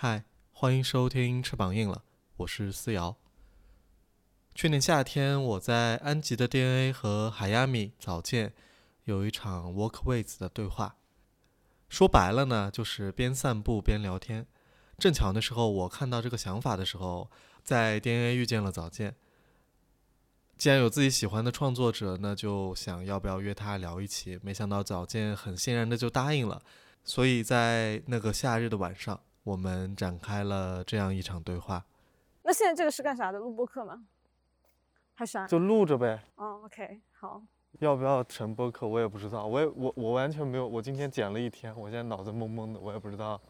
嗨，欢迎收听《翅膀硬了》，我是思瑶。去年夏天，我在安吉的 DNA 和海亚米早见有一场 walk with 的对话。说白了呢，就是边散步边聊天。正巧那时候我看到这个想法的时候，在 DNA 遇见了早见。既然有自己喜欢的创作者，那就想要不要约他聊一期。没想到早见很欣然的就答应了。所以在那个夏日的晚上，我们展开了这样一场对话。那现在这个是干啥的？录播课吗？还是啥？就录着呗。哦，OK，好。要不要成播客？我也不知道。我也我我完全没有。我今天剪了一天，我现在脑子懵懵的，我也不知道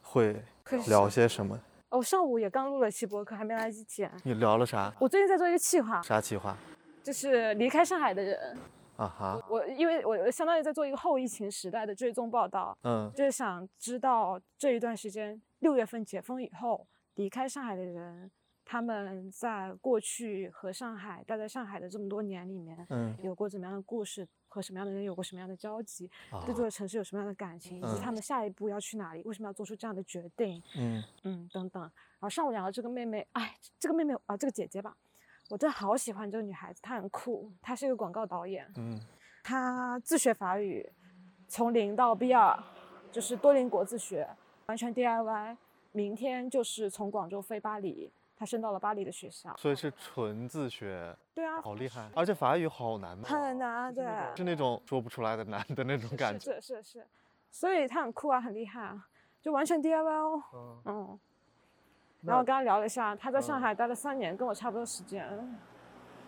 会聊些什么。哦，上午也刚录了期播客，还没来得及剪。你聊了啥？我最近在做一个企划。啥企划？就是离开上海的人。啊哈。我因为我相当于在做一个后疫情时代的追踪报道。嗯。就是想知道这一段时间，六月份解封以后离开上海的人。他们在过去和上海待在上海的这么多年里面，嗯，有过怎么样的故事，和什么样的人有过什么样的交集，对这座城市有什么样的感情，以及他们下一步要去哪里，为什么要做出这样的决定，嗯嗯等等。然后上午聊的这个妹妹，哎，这个妹妹啊，这个姐姐吧，我真的好喜欢这个女孩子，她很酷，她是一个广告导演，嗯，她自学法语，从零到 B 二，就是多邻国自学，完全 DIY，明天就是从广州飞巴黎。她升到了巴黎的学校，所以是纯自学。对啊，好厉害！而且法语好难吗？很难，对，是那种说不出来的难的那种感觉。是是是，所以她很酷啊，很厉害啊，就完全 DIY 哦。嗯嗯。然后我跟他聊了一下，他在上海待了三年，跟我差不多时间，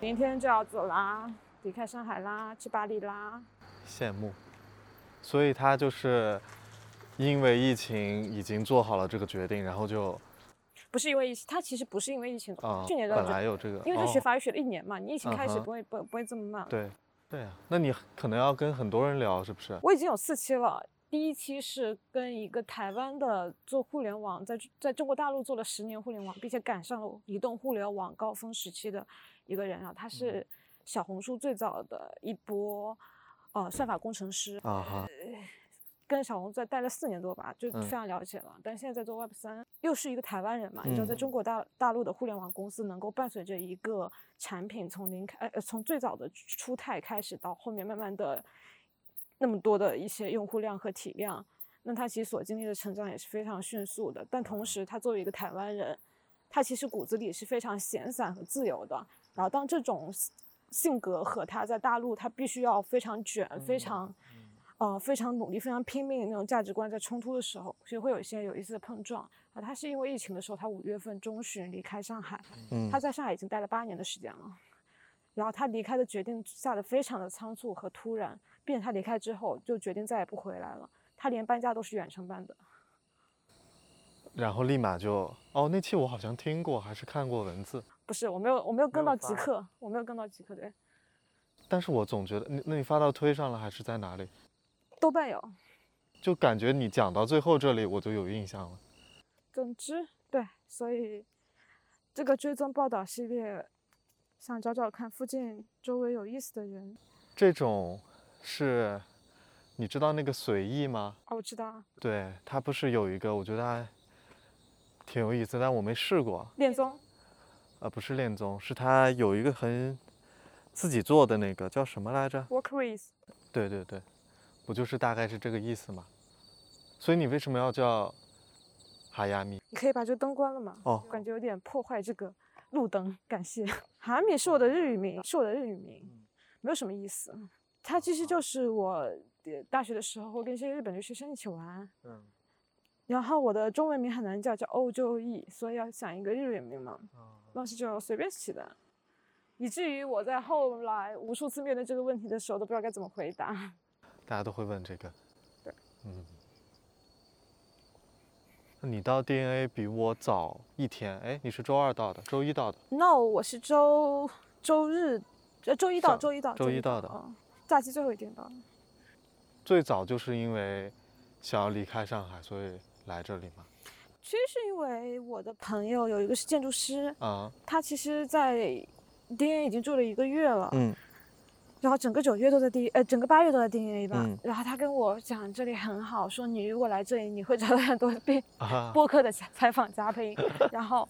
明天就要走啦，离开上海啦，去巴黎啦。羡慕。所以他就是因为疫情已经做好了这个决定，然后就。不是因为疫情，他其实不是因为疫情，去年本来有这个，因为他学法语学了一年嘛，你疫情开始不会不不会这么慢。对，对啊，那你可能要跟很多人聊，是不是？我已经有四期了，第一期是跟一个台湾的做互联网，在在中国大陆做了十年互联网，并且赶上了移动互联网高峰时期的一个人啊，他是小红书最早的一波呃算法工程师啊哈。跟小红在待了四年多吧，就非常了解了。但现在在做 Web 三，又是一个台湾人嘛，你知道，在中国大大陆的互联网公司能够伴随着一个产品从零开，呃，从最早的初态开始到后面慢慢的那么多的一些用户量和体量，那他其实所经历的成长也是非常迅速的。但同时，他作为一个台湾人，他其实骨子里是非常闲散和自由的。然后，当这种性格和他在大陆，他必须要非常卷，非常。呃，非常努力、非常拼命的那种价值观在冲突的时候，其实会有一些有意思的碰撞啊。他是因为疫情的时候，他五月份中旬离开上海，嗯，他在上海已经待了八年的时间了。然后他离开的决定下的非常的仓促和突然，并且他离开之后就决定再也不回来了。他连搬家都是远程搬的。然后立马就哦，那期我好像听过，还是看过文字。不是，我没有，我没有跟到极客，我没有跟到极客，对。但是我总觉得，那那你发到推上了还是在哪里？豆瓣有，就感觉你讲到最后这里，我就有印象了。总之，对，所以这个追踪报道系列，想找找看附近周围有意思的人。这种是，你知道那个随意吗？哦，我知道。对他不是有一个，我觉得还挺有意思，但我没试过。恋综？呃，不是恋综，是他有一个很自己做的那个叫什么来着？Work with。对对对。不就是大概是这个意思吗？所以你为什么要叫哈亚米？你可以把这灯关了吗？哦，感觉有点破坏这个路灯，感谢。哈米是我的日语名，是我的日语名，没有什么意思。它其实就。是我大学的时候会跟一些日本留学生一起玩，嗯，然后我的中文名很难叫，叫欧洲义，所以要想一个日语名嘛，老师就随便起的，以至于我在后来无数次面对这个问题的时候都不知道该怎么回答。大家都会问这个，对，嗯，那你到 DNA 比我早一天，哎，你是周二到的，周一到的？No，我是周周日，呃，周一到，周一到，周一到的，假期最后一天到。最早就是因为想要离开上海，所以来这里嘛？其实是因为我的朋友有一个是建筑师啊，他其实，在 DNA 已经住了一个月了，嗯。然后整个九月都在 D，呃，整个八月都在 DNA 吧。嗯然后他跟我讲这里很好，说你如果来这里，你会找到很多编啊，播客的采采访嘉宾。然后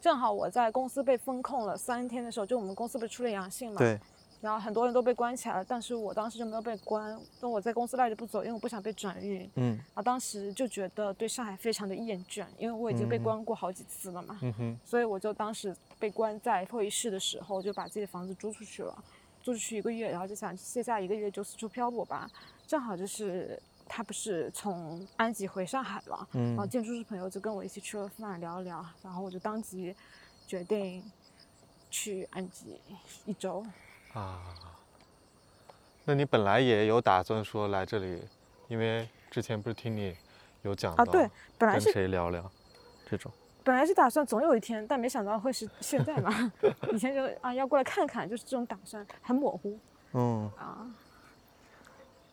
正好我在公司被封控了三天的时候，就我们公司不是出了阳性嘛，对，然后很多人都被关起来了，但是我当时就没有被关，但我在公司赖着不走，因为我不想被转运。嗯啊，当时就觉得对上海非常的厌倦，因为我已经被嗯关过好几次了嘛。嗯哼，所以我就当时被关在会议室的时候，就把自己的房子租出去了，租出去一个月，然后就想接下一个月就四处漂泊吧。正好就是他不是从安吉回上海了，然后嗯建筑师朋友就跟我一起吃了饭聊一聊，然后我就当即决定去安吉一周。啊，那你本来也有打算说来这里，因为之前不是听你有讲到啊，对，本来跟是谁聊聊这种，本来是打算总有一天，但没想到会是 现在嘛。以前就啊要过来看看，就是这种打算很模糊。嗯啊，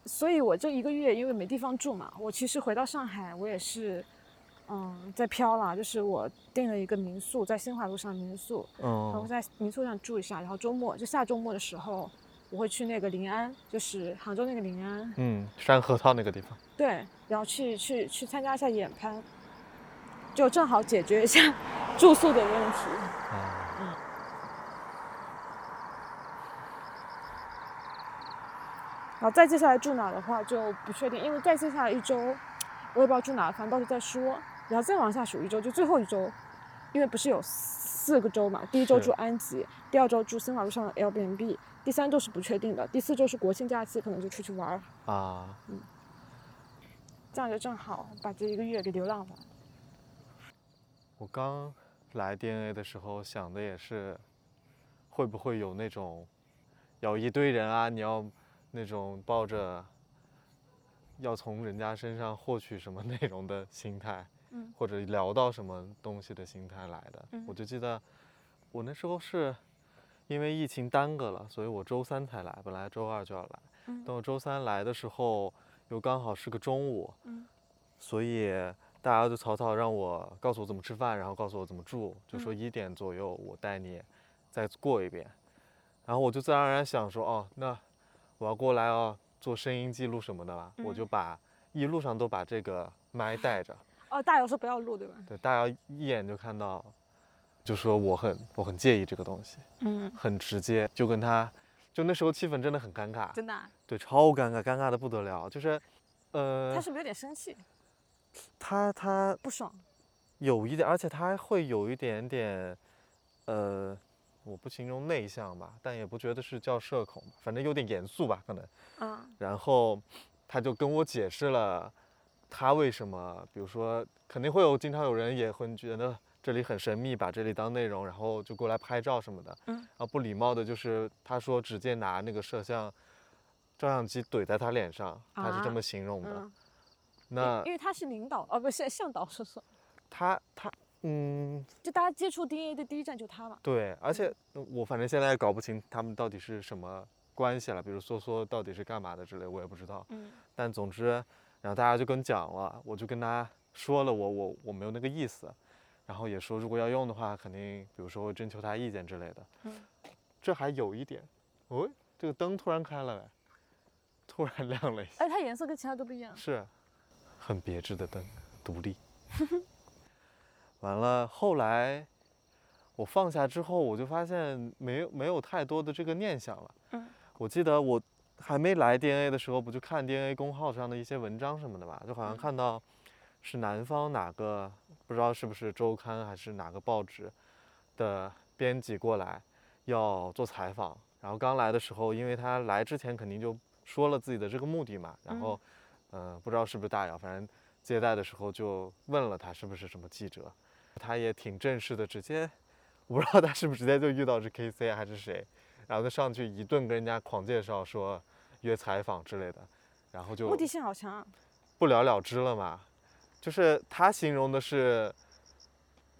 所以我这一个月因为没地方住嘛，我其实回到上海，我也是，嗯，在飘啦，就是我订了一个民宿，在新华路上民宿，然后嗯在民宿上住一下，然后周末就下周末的时候，我会去那个临安，就是杭州那个临安，嗯，山核桃那个地方，对，然后去去去参加一下演拍，就正好解决一下 住宿的问题。啊，然后再接下来住哪的话就不确定，因为再接下来一周，我也不知道住哪，反正到时候再说。然后再往下数一周，就最后一周，因为不是有四个周嘛，第一周住安吉，第二周住新华路上的 Airbnb，第三周是不确定的，第四周是国庆假期，可能就出去玩儿，啊，这样就正好把这一个月给流浪完。我刚来 DNA 的时候想的也是，会不会有那种，有一堆人啊，你要那种抱着要从人家身上获取什么内容的心态，嗯或者聊到什么东西的心态来的。嗯我就记得我那时候是因为疫情耽搁了，所以我周三才来，本来周二就要来。嗯等我周三来的时候，又刚好是个中午，嗯所以大家就草草让我告诉我怎么吃饭，然后告诉我怎么住，就说嗯。一点左右我带你再过一遍。然后我就自然而然想说，哦，那我要过来哦，做声音记录什么的吧，我嗯。就把一路上都把这个麦带着，哦，大姚说不要录，对吧？对，大姚一眼就看到，就说我很我很介意这个东西，嗯，很直接，就跟他，就那时候气氛真的很尴尬，真的啊、对，超尴尬，尴尬的不得了，就是，呃他，是不是有点生气，他他不爽？有一点，而且他会有一点点，呃，我不形容内向吧，但也不觉得是叫社恐吧，反正有点严肃吧，可能。啊然后他就跟我解释了他为什么，比如说肯定会有经常有人也会觉得这里很神秘，把这里当内容，然后就过来拍照什么的。嗯然后不礼貌的就是他说直接拿那个摄像照相机怼在他脸上，他是这啊么形容的。嗯，那因为他是领导，哦，不是向导，说错，他他嗯。就大家接触 DNA 的第一站就他嘛。对，而且我反正现在也搞不清他们到底是什么关系了，比如梭梭到底是干嘛的之类，我也不知道。嗯但总之，然后大家就跟讲了，我就跟他说了我我我没有那个意思，然后也说如果要用的话，肯定比如说会征求他意见之类的。嗯，这还有一点，哦，这个灯突然开了哎，突然亮了一下，哎，它颜色跟其他都不一样。是，很别致的灯，独立。完了，后来我放下之后，我就发现没有没有太多的这个念想了。嗯，我记得我还没来 DNA 的时候，不就看 DNA 公号上的一些文章什么的吧，就好像嗯看到是南方哪个不知道是不是周刊还是哪个报纸的编辑过来要做采访，然后刚来的时候，因为他来之前肯定就说了自己的这个目的嘛，然后嗯、呃不知道是不是大姚，反正接待的时候就问了他是不是什么记者，他也挺正式的，直接我不知道他是不是直接就遇到是 KC 还是谁，然后就上去一顿跟人家狂介绍说约采访之类的，然后就目的性好强啊。不了了之了嘛。就是他形容的是，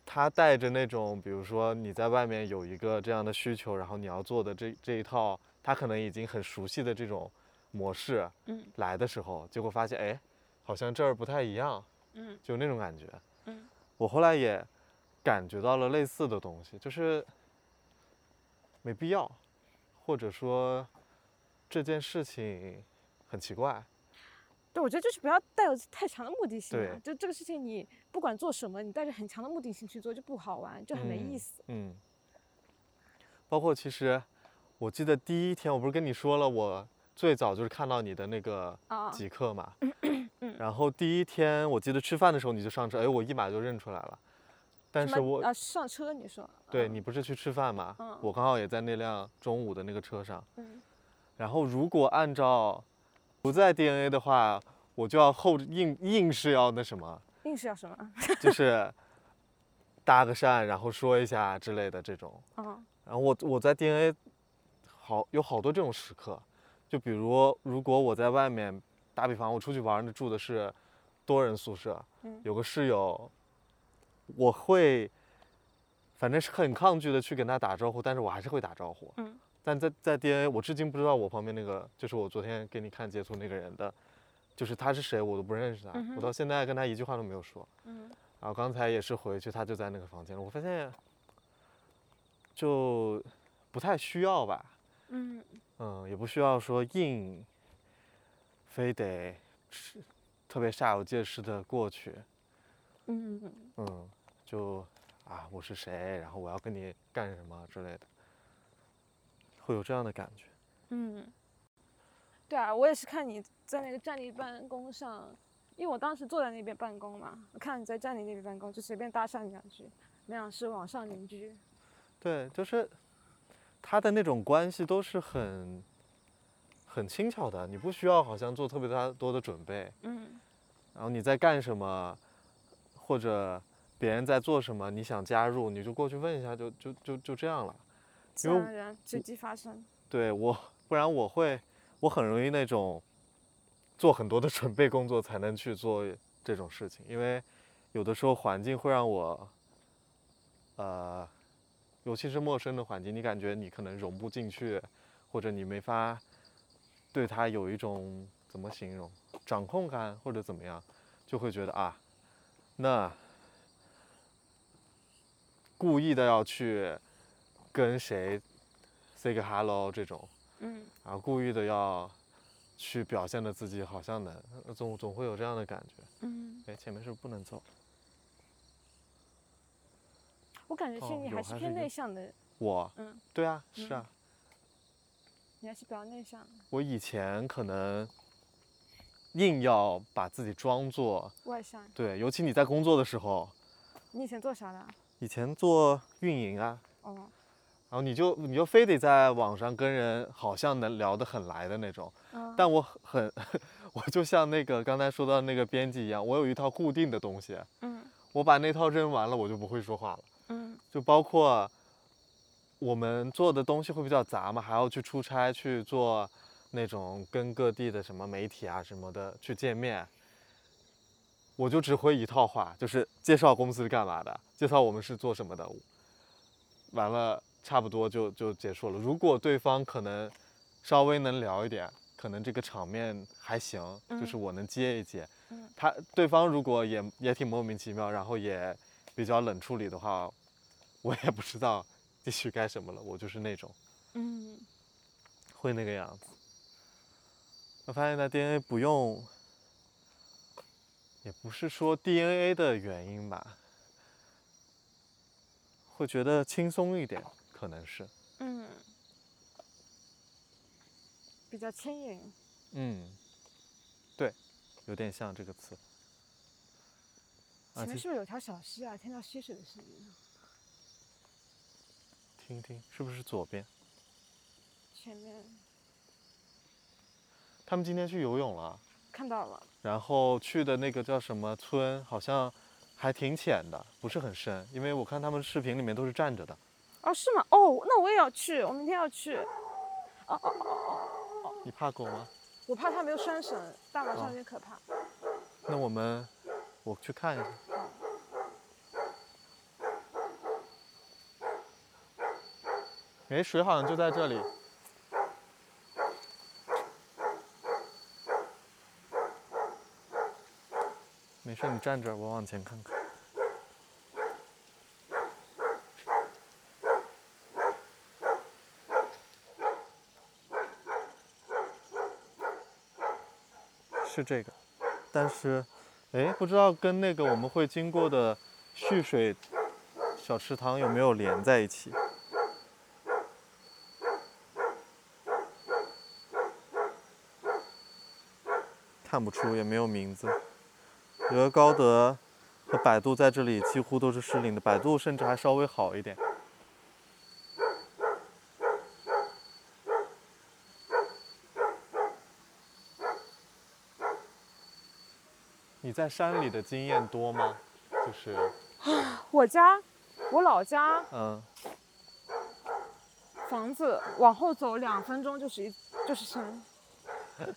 他带着那种，比如说你在外面有一个这样的需求，然后你要做的这这一套，他可能已经很熟悉的这种模式嗯来的时候，结果发现哎，好像这儿不太一样，嗯就那种感觉。嗯我后来也感觉到了类似的东西，就是没必要，或者说这件事情很奇怪。对，我觉得就是不要带有太强的目的性。对，就这个事情，你不管做什么，你带着很强的目的性去做，就不好玩，就很没意思。嗯。包括其实，我记得第一天我不是跟你说了，我最早就是看到你的那个极客嘛。然后第一天我记得吃饭的时候你就上车，哎，我一马就认出来了。但是我啊上车你说。对你不是去吃饭嘛？嗯。我刚好也在那辆中午的那个车上。嗯。然后如果按照。不在 DNA 的话，我就要后硬硬是要那什么，硬是要什么，就是搭个讪，然后说一下之类的这种。嗯。然后我我在 DNA 好有好多这种时刻，就比如如果我在外面打比方，我出去玩，住的是多人宿舍，有个室友，我会反正是很抗拒的去跟他打招呼，但是我还是会打招呼。嗯。但在在 DNA，我至今不知道我旁边那个就是我昨天给你看截图那个人的，就是他是谁，我都不认识他，我到现在跟他一句话都没有说。嗯。然后刚才也是回去，他就在那个房间，我发现就不太需要吧。嗯。嗯，也不需要说硬，非得是特别煞有介事的过去。嗯嗯嗯。就啊，我是谁，然后我要跟你干什么之类的。会有这样的感觉，嗯，对啊，我也是看你在那个站立办公上，因为我当时坐在那边办公嘛，我看你在站立那边办公，就随便搭讪两句，那样是网上邻居。对，就是他的那种关系都是很很轻巧的，你不需要好像做特别大多的准备，嗯，然后你在干什么，或者别人在做什么，你想加入，你就过去问一下，就就就就这样了。自然而然，随机发生。对我，不然我会，我很容易那种做很多的准备工作才能去做这种事情，因为有的时候环境会让我，呃，尤其是陌生的环境，你感觉你可能融不进去，或者你没法对他有一种怎么形容掌控感或者怎么样，就会觉得啊，那故意的要去。跟谁 say 个 hello 这种，嗯，然后故意的要去表现的自己好像能，总总会有这样的感觉，嗯，哎，前面是不是不能走？我感觉心里还是偏内向的。我，嗯，对啊，是啊。你还是比较内向。我以前可能硬要把自己装作外向，对，尤其你在工作的时候。你以前做啥的？以前做运营啊。哦。然后你就你就非得在网上跟人好像能聊得很来的那种，但我很，我就像那个刚才说到那个编辑一样，我有一套固定的东西，嗯，我把那套扔完了，我就不会说话了，嗯，就包括我们做的东西会比较杂嘛，还要去出差去做那种跟各地的什么媒体啊什么的去见面，我就只会一套话，就是介绍公司是干嘛的，介绍我们是做什么的，完了。差不多就就结束了。如果对方可能稍微能聊一点，可能这个场面还行，就是我能接一接。他对方如果也也挺莫名其妙，然后也比较冷处理的话，我也不知道继续干什么了。我就是那种，嗯，会那个样子。我发现在 DNA 不用，也不是说 DNA 的原因吧，会觉得轻松一点。可能是，嗯，比较轻盈，嗯，对，有点像这个词。前面是不是有条小溪啊？听到溪水的声音。听听，是不是左边？前面。他们今天去游泳了。看到了。然后去的那个叫什么村，好像还挺浅的，不是很深，因为我看他们视频里面都是站着的。哦，是吗？哦，那我也要去，我明天要去。哦哦哦哦哦！你怕狗吗？我怕它没有拴绳，大晚上有点可怕。那我们，我去看一下。哎，水好像就在这里。没事，你站这，我往前看看。是这个，但是，哎，不知道跟那个我们会经过的蓄水小池塘有没有连在一起？看不出，也没有名字。觉高德和百度在这里几乎都是失灵的，百度甚至还稍微好一点。在山里的经验多吗？就是，我家，我老家，嗯，房子往后走两分钟就是一就是山。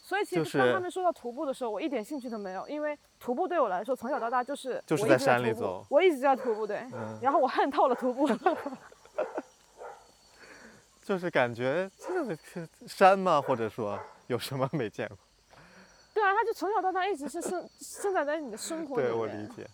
所以其实当他们说到徒步的时候，我一点兴趣都没有，因为徒步对我来说从小到大就是就是在山里走，我一直在徒步，对，然后我恨透了徒步。就是感觉这个山吗？或者说有什么没见过？从小到大一直是生 生长在你的生活里面。对我理解。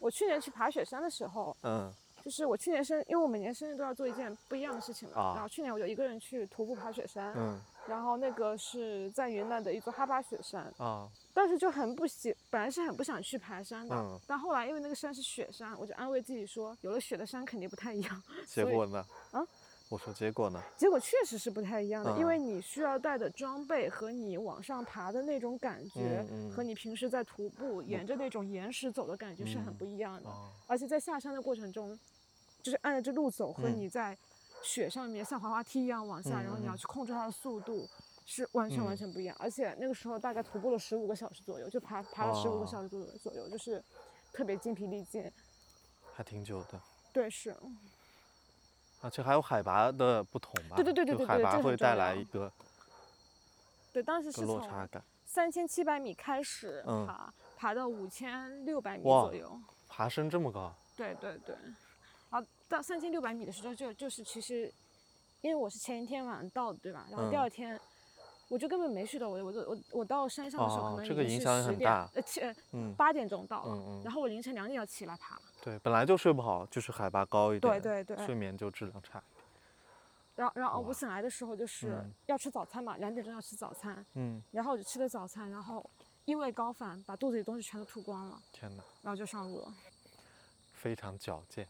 我去年去爬雪山的时候，嗯，就是我去年生，因为我每年生日都要做一件不一样的事情嘛，然后去年我就一个人去徒步爬雪山，嗯。然后那个是在云南的一座哈巴雪山啊，但是就很不喜，本来是很不想去爬山的，但后来因为那个山是雪山，我就安慰自己说，有了雪的山肯定不太一样。结果呢？啊？我说结果呢？结果确实是不太一样的，因为你需要带的装备和你往上爬的那种感觉，和你平时在徒步沿着那种岩石走的感觉是很不一样的。而且在下山的过程中，就是按着这路走和你在。雪上面像滑滑梯一样往下，然后你要去控制它的速度，是完全完全不一样。而且那个时候大概徒步了十五个小时左右，就爬爬了十五个小时左右左右，就是特别精疲力尽，还挺久的。对，是。而且还有海拔的不同吧？对对对对对，海拔会带来一个。对，当时是从三千七百米开始爬，爬到五千六百米左右。爬升这么高？对对对。啊到三千六百米的时候，就就是其实，因为我是前一天晚上到的，对吧？然后第二天，我就根本没睡到，我我我我到山上的时候可能这个影响很大。呃七嗯八点钟到了，然后我凌晨两点要起来爬。对，本来就睡不好，就是海拔高一点，对对对，睡眠就质量差。然后然后我醒来的时候就是要吃早餐嘛，两点钟要吃早餐，嗯，然后我就吃了早餐，然后因为高反把肚子里东西全都吐光了，天哪！然后就上路了，非常矫健。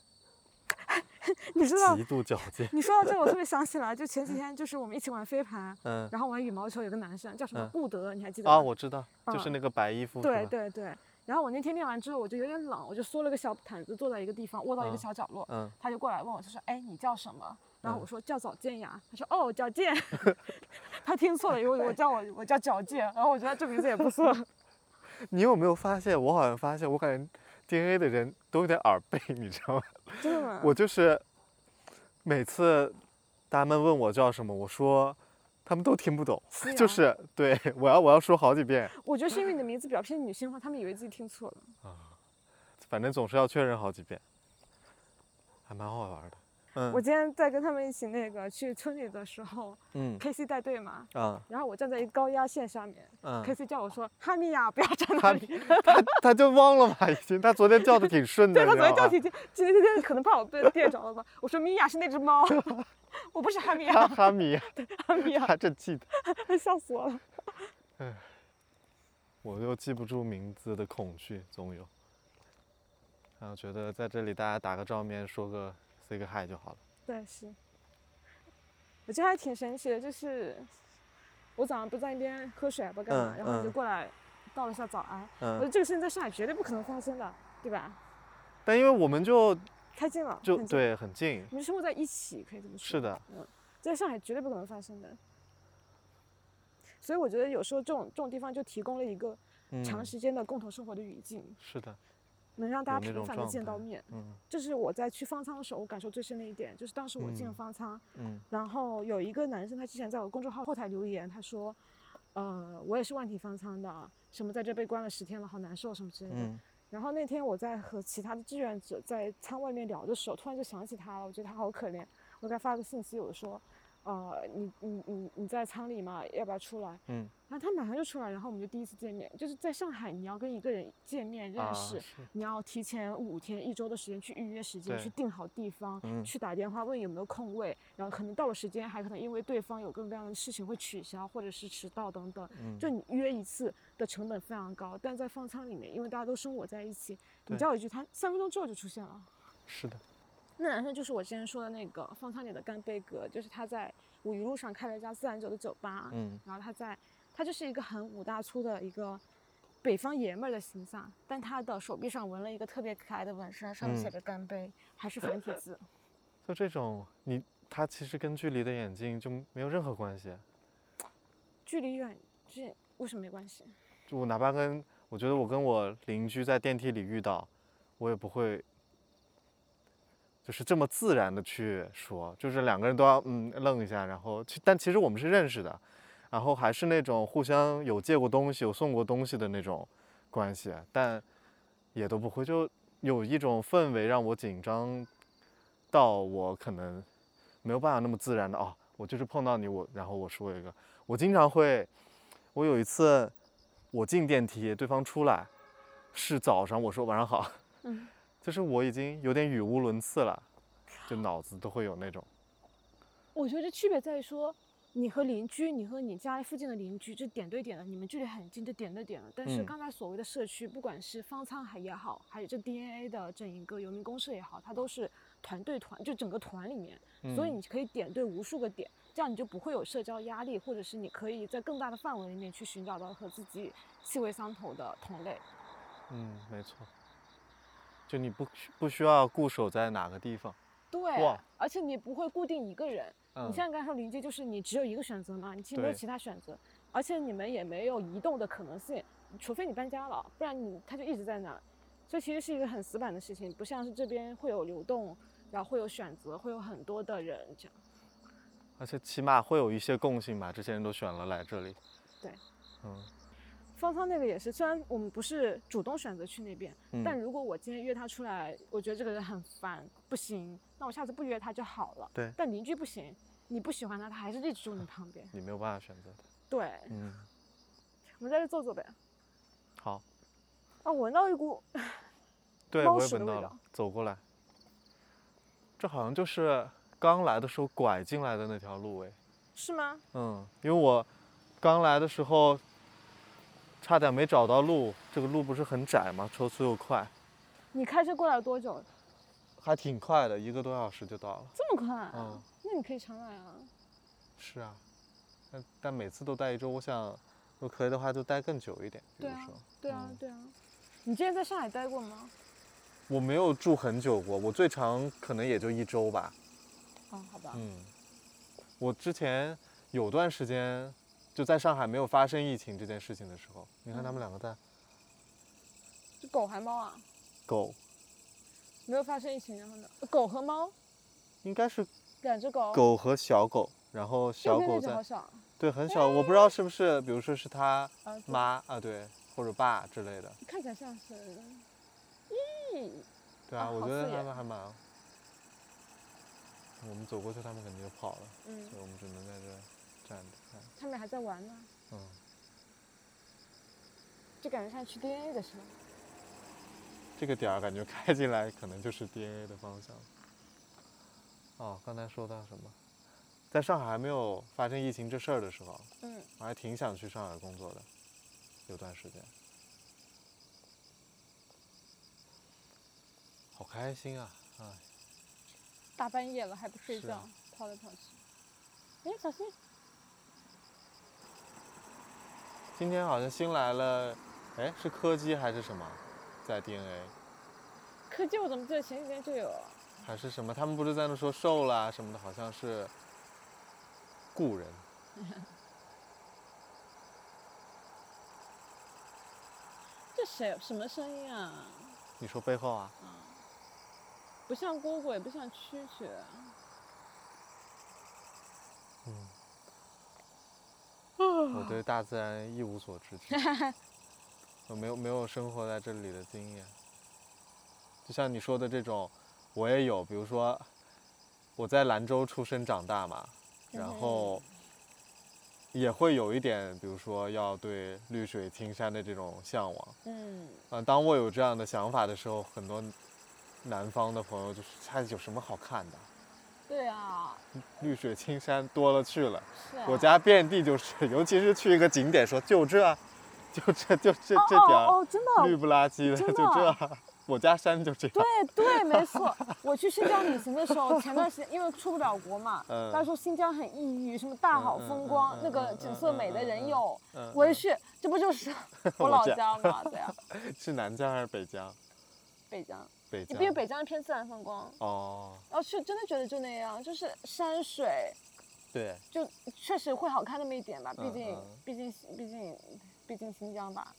你知道，极度矫健。你说到这，我特别 想起来，就前几天，就是我们一起玩飞盘，嗯，然后玩羽毛球，有个男生叫什么顾德，你还记得吗？啊，我知道，就是那个白衣服。对对对。然后我那天练完之后，我就有点冷，我就缩了个小毯子，坐在一个地方，窝到一个小角落。嗯。他就过来问我，他说：“哎，你叫什么？”然后我说：“叫早健呀。”他说：“哦，矫健。”他听错了，因为我叫我我叫矫健，然后我觉得这名字也不错。你有没有发现？我好像发现，我感觉 DNA 的人都有点耳背，你知道吗？真的吗？我就是。每次，他们问我叫什么，我说，他们都听不懂，就是对 我要我要说好几遍。我觉得是因为你的名字比较偏女性化，他们以为自己听错了。啊，反正总是要确认好几遍，还蛮好玩的。嗯。我今天在跟他们一起那个去村里的时候，嗯，K C 带队嘛，啊，然后我站在一个高压线上面，嗯，K C 叫我说哈密呀，不要站那里，他他就忘了嘛，已经，他昨天叫的挺顺的，对他昨天叫挺挺，今天今天可能怕我被电着了吧，我说米娅是那只猫，我不是哈密啊，哈密，对哈密啊，他真记得，笑死我了，哎，我又记不住名字的恐惧总有，然后觉得在这里大家打个照面，说个。say 个 hi 就好了。对，是。我觉得还挺神奇的，就是我早上不在那边喝水，不干嘛，然后你就过来道了一下早安。嗯。我觉得这个事情在上海绝对不可能发生的，对吧？但因为我们就开近了，就对，很近。你们生活在一起，可以这么说。是的。嗯，在上海绝对不可能发生的。所以我觉得有时候这种这种地方就提供了一个长时间的共同生活的语境。是的。能让大家频繁的见到面，嗯，这是我在去方舱的时候我感受最深的一点，就是当时我进了方舱，嗯，然后有一个男生他之前在我公众号后台留言，他说，呃，我也是万体方舱的，什么在这被关了十天了，好难受什么之类的。然后那天我在和其他的志愿者在舱外面聊的时候，突然就想起他了，我觉得他好可怜，我给他发个信息，我说，呃，你你你你在舱里吗？要不要出来？嗯，然后他马上就出来，然后我们就第一次见面。就是在上海，你要跟一个人见面认识，你要提前五天、一周的时间去预约时间，去定好地方，去打电话问有没有空位，然后可能到了时间，还可能因为对方有各种各样的事情会取消，或者是迟到等等。就你约一次的成本非常高，但在方舱里面，因为大家都生活在一起，你叫一句，他三分钟之后就出现了。是的。那男生就是我之前说的那个方舱里的干杯哥，就是他在五一路上开了一家自然酒的酒吧，嗯，然后他在，他就是一个很五大粗的一个北方爷们儿的形象，但他的手臂上纹了一个特别可爱的纹身，上面写着干杯，还是繁体字。就这种，你他其实跟距离的眼镜就没有任何关系。距离远，近为什么没关系？就我哪怕跟，我觉得我跟我邻居在电梯里遇到，我也不会。就是这么自然的去说，就是两个人都要嗯愣一下，然后其但其实我们是认识的，然后还是那种互相有借过东西、有送过东西的那种关系，但也都不会就有一种氛围让我紧张到我可能没有办法那么自然的哦，我就是碰到你我然后我说一个，我经常会，我有一次我进电梯，对方出来是早上，我说晚上好，嗯。就是我已经有点语无伦次了，就脑子都会有那种。我觉得区别在于说，你和邻居，你和你家附近的邻居，这点对点的，你们距离很近，就点对点了。但是刚才所谓的社区，不管是方舱海也好，还有这 DNA 的整一个游民公社也好，它都是团队团，就整个团里面，所以你可以点对无数个点，这样你就不会有社交压力，或者是你可以在更大的范围里面去寻找到和自己气味相投的同类。嗯，没错。就你不不需要固守在哪个地方，对，而且你不会固定一个人。你现在刚才说邻居，就是你只有一个选择嘛，你其实没有其他选择，而且你们也没有移动的可能性，除非你搬家了，不然你他就一直在那。所以其实是一个很死板的事情，不像是这边会有流动，然后会有选择，会有很多的人这样。而且起码会有一些共性吧，这些人都选了来这里。对，嗯。方舱那个也是，虽然我们不是主动选择去那边，但如果我今天约他出来，我觉得这个人很烦，不行，那我下次不约他就好了。对。但邻居不行，你不喜欢他，他还是一直住你旁边，你没有办法选择的。对。嗯。我们在这坐坐呗。好。啊，闻到一股 对，我也闻到了。走过来。这好像就是刚来的时候拐进来的那条路哎。是吗？嗯，因为我刚来的时候。差点没找到路，这个路不是很窄吗？车速又快。你开车过来多久？还挺快的，一个多小时就到了。这么快？嗯。那你可以常来啊。是啊，但但每次都待一周，我想，如果可以的话，就待更久一点。对啊，对啊，对啊。你之前在上海待过吗？我没有住很久过，我最长可能也就一周吧。哦，好吧。嗯。我之前有段时间。就在上海没有发生疫情这件事情的时候，你看他们两个在。是狗还猫啊？狗。没有发生疫情，然后呢？狗和猫。应该是。两只狗。狗和小狗，然后小狗在。对，很小，我不知道是不是，比如说是他妈啊，对，或者爸之类的。看起来像是。咦。对啊，我觉得他们还蛮。我们走过去，他们肯定就跑了。嗯。所以我们只能在这站着。他们还在玩呢，嗯，就感觉像去 DNA 的时候？这个点儿感觉开进来可能就是 DNA 的方向。哦，刚才说到什么？在上海还没有发生疫情这事儿的时候，嗯，我还挺想去上海工作的，有段时间。好开心啊！哎，大半夜了还不睡觉，跑来跑去。哎，小心！今天好像新来了，哎，是柯基还是什么，在 DNA？柯基我怎么记得前几天就有？还是什么？他们不是在那说瘦了什么的，好像是故人。这谁？什么声音啊？你说背后啊？不像蝈蝈，也不像蛐蛐。我对大自然一无所知，我没有没有生活在这里的经验。就像你说的这种，我也有。比如说，我在兰州出生长大嘛，然后也会有一点，比如说要对绿水青山的这种向往。嗯，啊，当我有这样的想法的时候，很多南方的朋友就是他有什么好看的？对啊，绿水青山多了去了。是我家遍地就是，尤其是去一个景点，说就这，就这就这这点哦，真的绿不拉几的，就这。我家山就这样。对对，没错。我去新疆旅行的时候，前段时间因为出不了国嘛，他说新疆很抑郁，什么大好风光，那个景色美的人有。我一去，这不就是我老家吗？对呀。是南疆还是北疆？北疆。北疆。因为北疆偏自然风光。哦。然后去真的觉得就那样，就是山水。对。就确实会好看那么一点吧，毕竟毕竟毕竟毕竟新疆吧，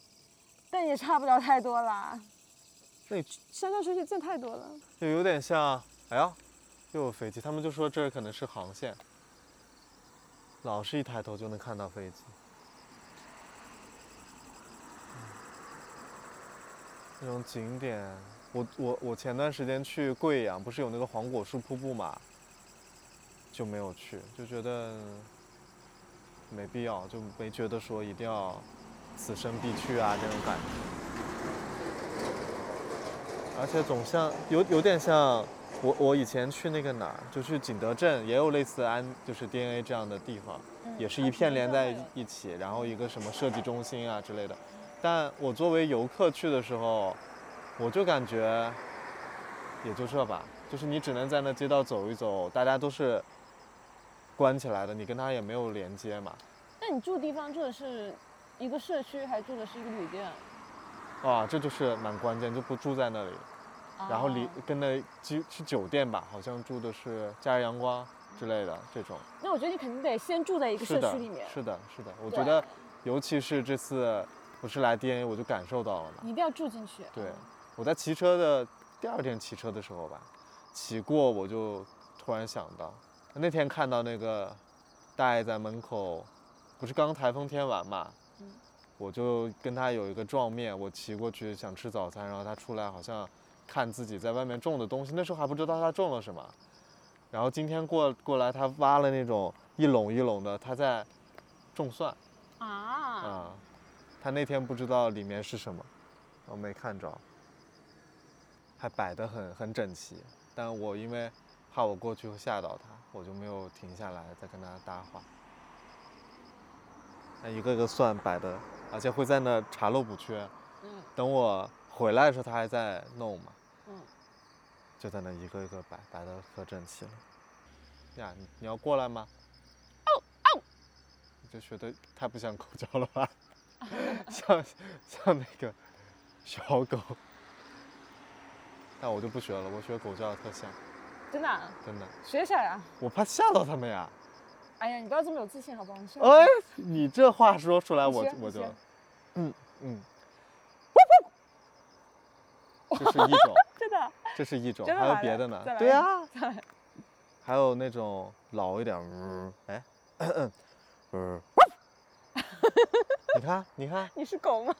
但也差不了太多啦。那山山水水见太多了，就有点像，哎呀，又有飞机，他们就说这可能是航线，老是一抬头就能看到飞机。那种景点，我我我前段时间去贵阳，不是有那个黄果树瀑布嘛，就没有去，就觉得没必要，就没觉得说一定要此生必去啊这种感觉。而且总像有有点像我我以前去那个哪儿，就去景德镇，也有类似安就是 DNA 这样的地方，也是一片连在一起，然后一个什么设计中心啊之类的。但我作为游客去的时候，我就感觉也就这吧，就是你只能在那街道走一走，大家都是关起来的，你跟他也没有连接嘛。那你住地方住的是一个社区，还住的是一个旅店？啊，这就是蛮关键，就不住在那里，然后离跟那去去酒店吧，好像住的是假日阳光之类的这种。那我觉得你肯定得先住在一个社区里面。是的，是的，我觉得，尤其是这次我是来 DNA，我就感受到了嘛。你一定要住进去。对，我在骑车的第二天骑车的时候吧，骑过我就突然想到，那天看到那个大爷在门口，不是刚台风天完嘛。我就跟他有一个撞面，我骑过去想吃早餐，然后他出来好像看自己在外面种的东西，那时候还不知道他种了什么。然后今天过过来，他挖了那种一垄一垄的，他在种蒜。啊。啊。他那天不知道里面是什么，我没看着。还摆得很很整齐，但我因为怕我过去会吓到他，我就没有停下来再跟他搭话。那一个个蒜摆的。而且会在那查漏补缺，嗯，等我回来的时候，他还在弄嘛，嗯，就在那一个一个摆，摆的可整齐了。呀，你你要过来吗？哦哦，你这学的太不像狗叫了吧？像像那个小狗，但我就不学了，我学狗叫的特像。真的？真的。学一下呀。我怕吓到他们呀。哎呀，你不要这么有自信好不好？哎，你这话说出来，我我就。嗯嗯，这是一种，真的，这是一种，还有别的呢？对呀，还有那种老一点，哎，嗯，你看，你看，你是狗吗？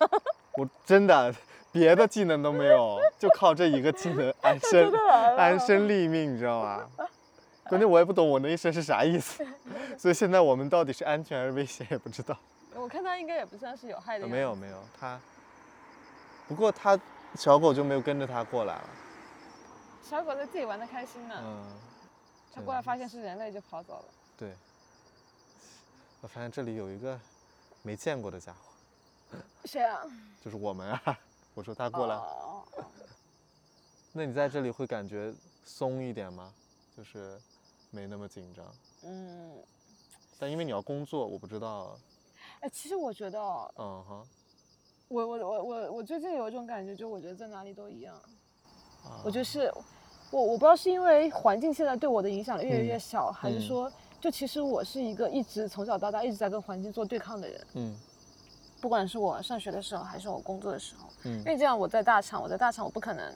我真的别的技能都没有，就靠这一个技能安身安身立命，你知道吗？关键我也不懂我那一身是啥意思，所以现在我们到底是安全还是危险也不知道。我看它应该也不算是有害的。没有没有，它。不过它小狗就没有跟着它过来了。小狗在自己玩的开心呢。嗯。它过来发现是人类就跑走了。对。我发现这里有一个没见过的家伙。谁啊？就是我们啊！我说他过来。哦。那你在这里会感觉松一点吗？就是没那么紧张。嗯。但因为你要工作，我不知道。哎，其实我觉得，嗯哼，我我我我我最近有一种感觉，就我觉得在哪里都一样。我觉得是，我我不知道是因为环境现在对我的影响越来越小，还是说，就其实我是一个一直从小到大一直在跟环境做对抗的人。嗯。不管是我上学的时候，还是我工作的时候，嗯，因为这样我在大厂，我在大厂我不可能，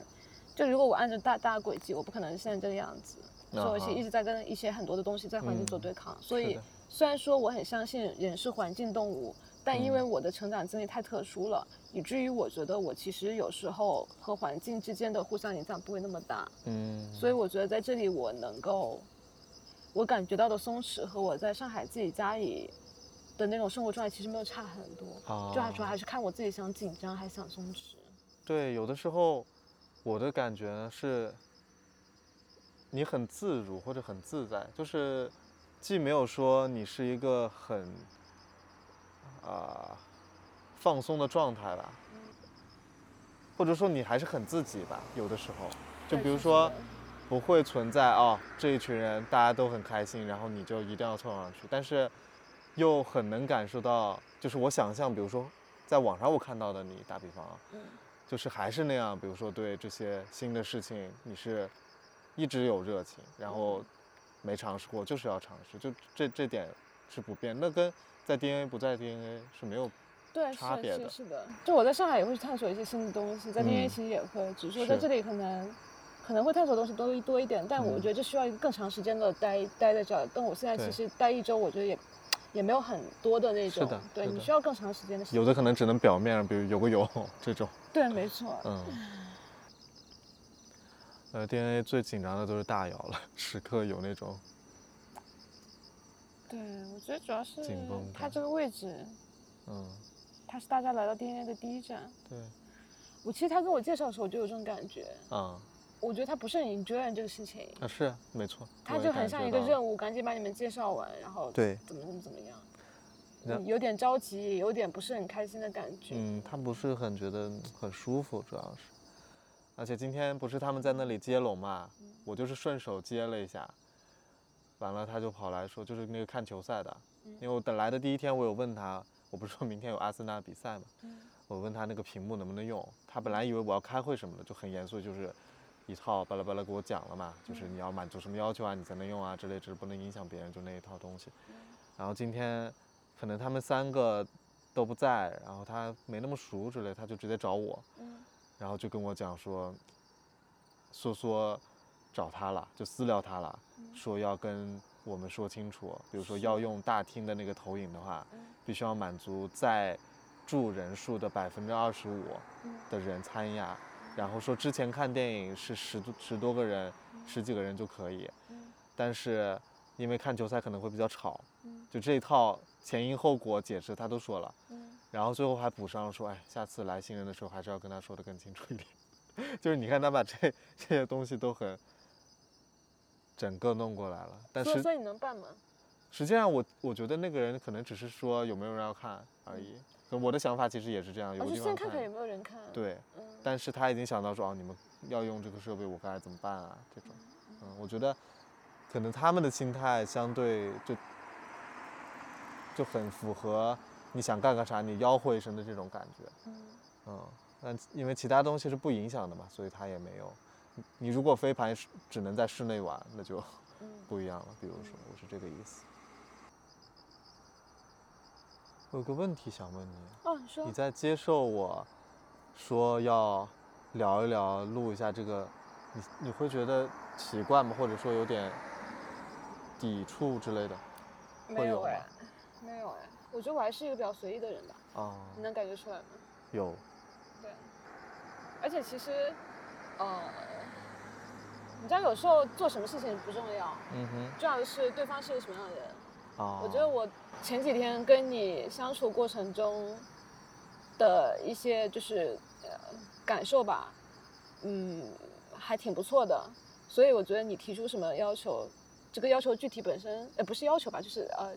就如果我按照大大轨迹，我不可能现在这个样子，所以一直在跟一些很多的东西在环境做对抗，所以。虽然说我很相信人是环境动物，但因为我的成长经历太特殊了，以至于我觉得我其实有时候和环境之间的互相影响不会那么大。嗯，所以我觉得在这里我能够我感觉到的松弛和我在上海自己家里的那种生活状态其实没有差很多，就还主要还是看我自己想紧张还是想松弛。对，有的时候我的感觉是，你很自如或者很自在，就是既没有说你是一个很啊放松的状态吧，或者说你还是很自己吧，有的时候，就比如说。不会存在哦，这一群人大家都很开心，然后你就一定要凑上去。但是，又很能感受到，就是我想象，比如说，在网上我看到的你，打比方啊，就是还是那样，比如说对这些新的事情，你是一直有热情，然后没尝试过就是要尝试，就这这点是不变。那跟在 DNA 不在 DNA 是没有差别的。是的，就我在上海也会去探索一些新的东西，在 DNA 其实也会，只是说在这里可能。可能会探索东西多多一点，但我觉得这需要一个更长时间的待待在这儿。但我现在其实待一周，我觉得也也没有很多的那种。是的，对你需要更长时间的时间。有的可能只能表面，比如游个泳这种。对，没错。嗯。呃，DNA 最紧张的都是大姚了，时刻有那种。对，我觉得主要是。它这个位置，嗯，它是大家来到 DNA 的第一站。对。我其实他跟我介绍的时候，我就有这种感觉。啊。我觉得他不是很 enjoy 这个事情啊，是没错，他就很像一个任务，赶紧把你们介绍完，然后对怎么怎么怎么样，有点着急，有点不是很开心的感觉。嗯，他不是很觉得很舒服，主要是，而且今天不是他们在那里接龙嘛，我就是顺手接了一下，完了他就跑来说，就是那个看球赛的，因为我等来的第一天，我有问他，我不是说明天有阿森纳比赛嘛，我问他那个屏幕能不能用，他本来以为我要开会什么的，就很严肃，就是。一套巴拉巴拉给我讲了嘛，就是你要满足什么要求啊，你才能用啊之类，只是不能影响别人，就那一套东西。然后今天可能他们三个都不在，然后他没那么熟之类，他就直接找我，然后就跟我讲说，说说找他了，就私聊他了，说要跟我们说清楚，比如说要用大厅的那个投影的话，必须要满足在住人数的百分之二十五的人参加。然后说之前看电影是十多十多个人，十几个人就可以，但是因为看球赛可能会比较吵，就这一套前因后果解释他都说了，然后最后还补上说，哎，下次来新人的时候还是要跟他说的更清楚一点，就是你看他把这这些东西都很整个弄过来了，但是所以你能办吗？实际上我我觉得那个人可能只是说有没有人要看而已。我的想法其实也是这样，有地方看看有没有人看。对，但是他已经想到说，哦，你们要用这个设备，我该怎么办啊？这种，嗯，我觉得可能他们的心态相对就就很符合你想干个啥，你吆喝一声的这种感觉。嗯，嗯，但因为其他东西是不影响的嘛，所以他也没有。你如果飞盘只能在室内玩，那就不一样了。比如说，我是这个意思。我有个问题想问你。哦，你说。你在接受我说要聊一聊、录一下这个，你你会觉得奇怪吗？或者说有点抵触之类的？没有哎，没有哎。我觉得我还是一个比较随意的人吧。哦。你能感觉出来吗？有。对。而且其实，呃，你知道有时候做什么事情不重要。嗯哼。重要的是对方是个什么样的人。哦。我觉得我。前几天跟你相处过程中的一些就是呃感受吧，嗯，还挺不错的。所以我觉得你提出什么要求，这个要求具体本身呃不是要求吧，就是呃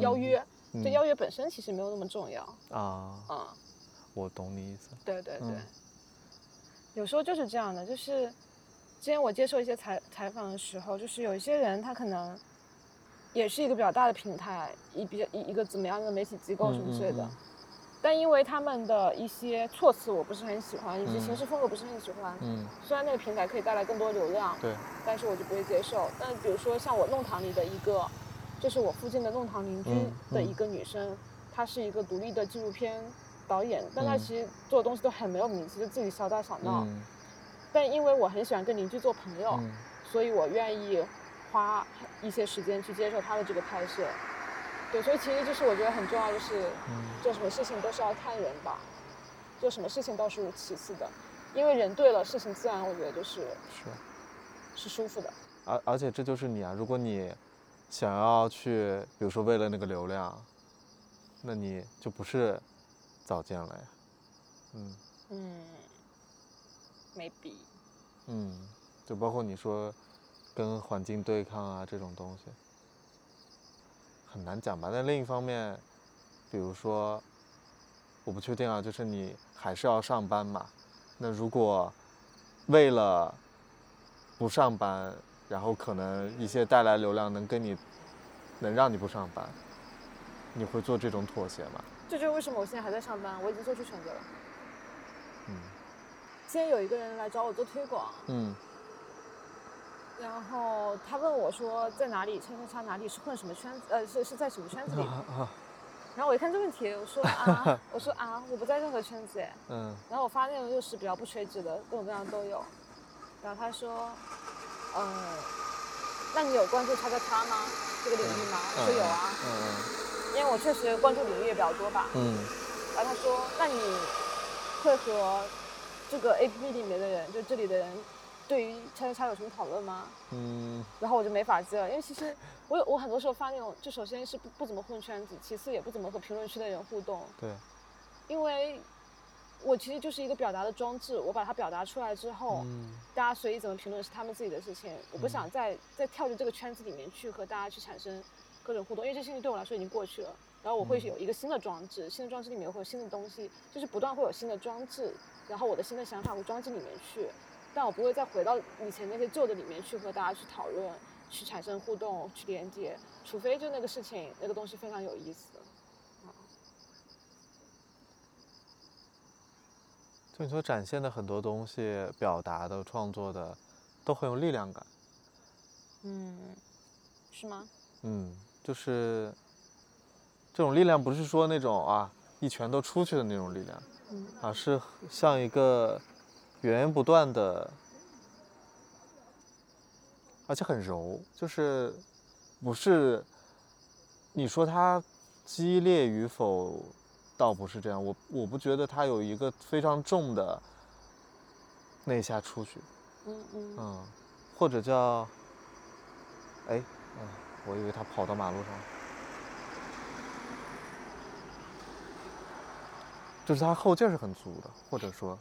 邀约，这邀约本身其实没有那么重要啊。啊，我懂你意思。对对对，有时候就是这样的，就是之前我接受一些采采访的时候，就是有一些人他可能。也是一个比较大的平台，一比较一一个怎么样的媒体机构什么之类的，但因为他们的一些措辞我不是很喜欢，以及行事风格不是很喜欢。嗯。虽然那个平台可以带来更多流量，对，但是我就不会接受。但比如说像我弄堂里的一个，就是我附近的弄堂邻居的一个女生，她是一个独立的纪录片导演，但她其实做的东西都很没有名气，就自己小打小闹。嗯。但因为我很喜欢跟邻居做朋友，所以我愿意。花一些时间去接受他的这个拍摄，对，所以其实就是我觉得很重要，就是做什么事情都是要看人吧，做什么事情倒是其次的，因为人对了，事情自然我觉得就是是是舒服的。而而且这就是你啊，如果你想要去，比如说为了那个流量，那你就不是早见了呀。嗯嗯，maybe。嗯，就包括你说跟环境对抗啊这种东西，很难讲吧。但另一方面，比如说，我不确定啊，就是你还是要上班嘛。那如果为了不上班，然后可能一些带来流量能跟你能让你不上班，你会做这种妥协吗？这就是为什么我现在还在上班，我已经做出选择了。嗯。今天有一个人来找我做推广。嗯。然后他问我说，在哪里？叉叉叉哪里是混什么圈子？呃，是是在什么圈子里？然后我一看这问题，我说啊，我说啊，我不在任何圈子哎。嗯。然后我发内容又是比较不垂直的，各种各样都有。然后他说，嗯，那你有关注叉叉叉吗？这个领域吗？我说有啊。嗯嗯。因为我确实关注领域也比较多吧。嗯。然后他说，那你会和这个 A P P 里面的人，就这里的人，对于叉叉叉有什么讨论吗？嗯。然后我就没法接了，因为其实我有我很多时候发那种，就首先是不不怎么混圈子，其次也不怎么和评论区的人互动。对。因为。我其实就是一个表达的装置，我把它表达出来之后，大家随意怎么评论是他们自己的事情。我不想再再跳进这个圈子里面去和大家去产生各种互动，因为这事情对我来说已经过去了。然后我会有一个新的装置，新的装置里面会有新的东西，就是不断会有新的装置，然后我的新的想法会装进里面去，但我不会再回到以前那些旧的里面去和大家去讨论、去产生互动、去连接，除非就那个事情那个东西非常有意思。就你所展现的很多东西，表达的、创作的，都很有力量感。嗯，是吗？嗯，就是这种力量，不是说那种啊一拳都出去的那种力量，而是像一个源源不断的，而且很柔，就是不是你说它激烈与否。倒不是这样，我我不觉得它有一个非常重的那下出去，嗯嗯，嗯，或者叫，哎，嗯，我以为他跑到马路上，就是他后劲是很足的，或者说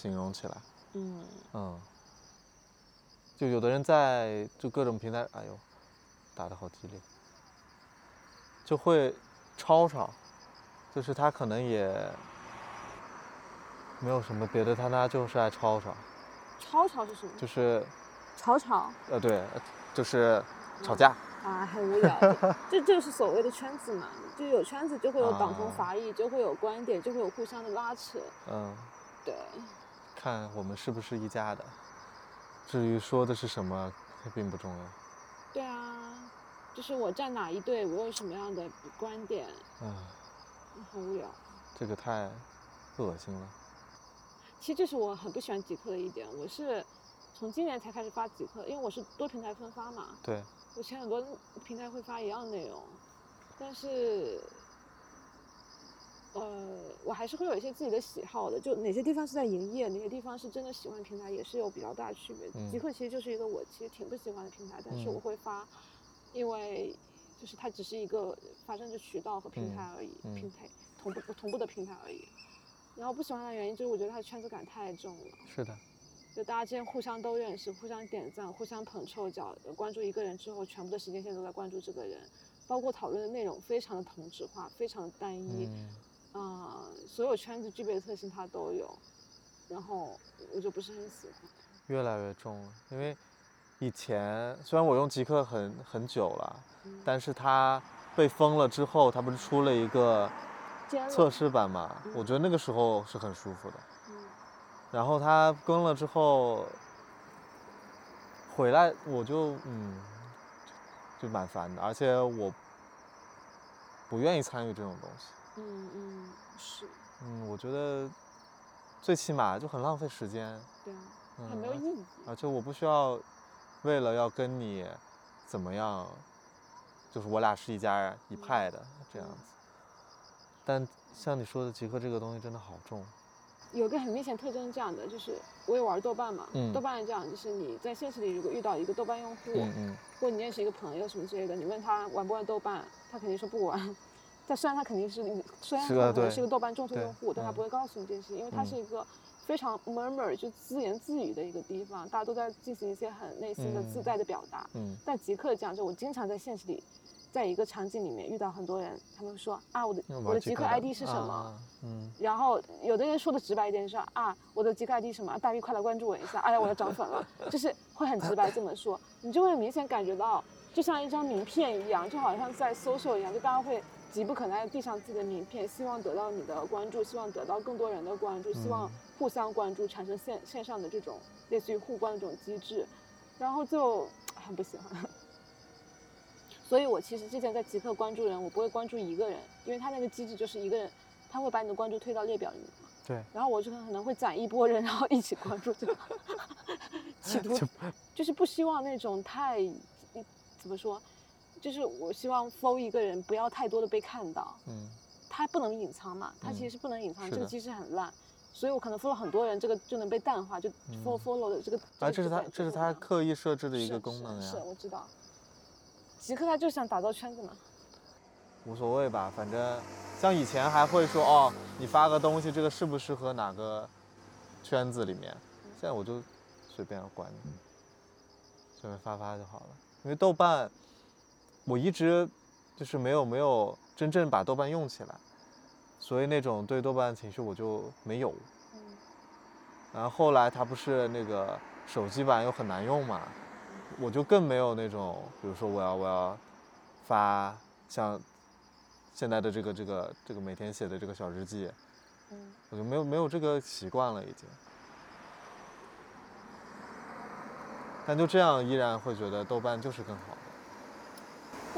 形容起来，嗯嗯，就有的人在就各种平台，哎呦，打的好激烈，就会吵吵。就是他可能也没有什么别的，他他就是爱吵吵。吵吵是什么？就是吵吵。呃，对，就是吵架。啊，很无聊。这就是所谓的圈子嘛，就有圈子就会有党同伐异，就会有观点，就会有互相的拉扯。嗯。对。看我们是不是一家的，至于说的是什么，并不重要。对啊，就是我站哪一队，我有什么样的观点。嗯。很无聊，这个太恶心了。其实这是我很不喜欢极客的一点。我是从今年才开始发极客，因为我是多平台分发嘛。对。我前很多平台会发一样内容，但是，呃，我还是会有一些自己的喜好的。就哪些地方是在营业，哪些地方是真的喜欢平台，也是有比较大区别。极客其实就是一个我其实挺不喜欢的平台，但是我会发，因为。就是它只是一个发生的渠道和平台而已，平台同步同步的平台而已。然后不喜欢的原因就是我觉得它的圈子感太重了。是的。就大家之间互相都认识，互相点赞，互相捧臭脚，关注一个人之后，全部的时间线都在关注这个人，包括讨论的内容非常的同质化，非常的单一。嗯。所有圈子具备的特性它都有，然后我就不是很喜欢。越来越重了，因为。以前虽然我用极客很很久了，但是它被封了之后，它不是出了一个测试版嘛？我觉得那个时候是很舒服的。然后它更了之后回来，我就嗯就蛮烦的，而且我不愿意参与这种东西。嗯嗯是。嗯，我觉得最起码就很浪费时间。对啊，很没有意义。而且我不需要。为了要跟你怎么样，就是我俩是一家一派的这样子。但像你说的极客这个东西真的好重。有个很明显特征是这样的，就是我也玩豆瓣嘛，嗯豆瓣是这样，就是你在现实里如果遇到一个豆瓣用户，嗯嗯或者你认识一个朋友什么之类的，你问他玩不玩豆瓣，他肯定说不玩。但虽然他肯定是虽然他可能是一个豆瓣重度用户，但他嗯不会告诉你这件事，因为它嗯是一个非常 murmur 就自言自语的一个地方，大家都在进行一些很内心的自嗯在的表达。嗯但极客这样，就我经常在现实里，在一个场景里面遇到很多人，他们说啊，我的嗯，我的极客 ID 是什么？啊嗯然后有的人说的直白一点，说啊，我的极客 ID 什么？大 V 快来关注我一下！哎呀，我要涨粉了，就是会很直白这么说，你就会明显感觉到，就像一张名片一样，就好像在 social 一样，就大家会急不可耐地递上自己的名片，希望得到你的关注，希望得到更多人的关注，希望嗯互相关注，产生线线上的这种类似于互关的这种机制，然后就很不喜欢。所以我其实之前在极客关注人，我不会关注一个人，因为他那个机制就是一个人，他会把你的关注推到列表里面嘛。对。然后我就可能会攒一波人，然后一起关注这个，企图 就是不希望那种太，怎么说，就是我希望 follow 一个人不要太多的被看到，嗯他不能隐藏嘛，他其实嗯是不能隐藏，这个机制很烂。所以我可能 follow 很多人，这个就能被淡化，就 follow 嗯 follow 的这个。啊，这是他这是他刻意设置的一个功能呀是，是，我知道。极客他就想打造圈子嘛。无所谓吧，反正像以前还会说哦，你发个东西，这个适不适合哪个圈子里面？现在我就随便管你，随便发发就好了。因为豆瓣，我一直就是没有没有真正把豆瓣用起来，所以那种对豆瓣的情绪我就没有。嗯然后后来它不是那个手机版又很难用嘛，我就更没有那种，比如说我要我要发像现在的这个这个这个每天写的这个小日记，嗯，我就没有没有这个习惯了已经。但就这样，依然会觉得豆瓣就是更好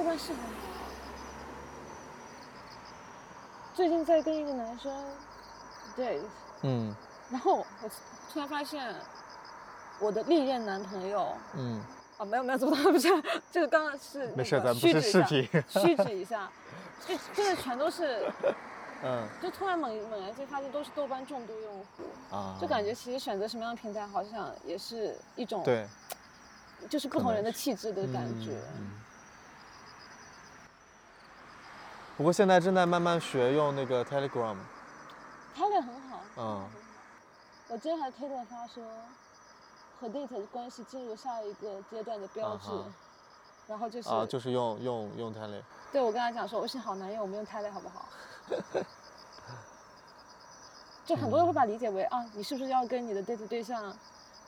的。豆瓣是很好。最近在跟一个男生 date，嗯然后我突然发现我的历任男朋友嗯，啊，没有没有，怎么不是这个刚刚是那没事，个咱不是虚指一下视频。虚指一下，这这个全都是，嗯就突然猛猛然间发现都是豆瓣重度用户，啊，就感觉其实选择什么样的平台好像也是一种对就是不同人的气质的感觉。嗯嗯不过现在正在慢慢学用那个 Telegram。Telegram 很好。嗯我今天还推特发说，和 date 关系进入下一个阶段的标志，啊然后就是、啊，就是用用用 Tele。对我跟他讲说，微信好难用，我们用 Tele 好不好？就很多人会把它理解为啊，你是不是要跟你的 date 对象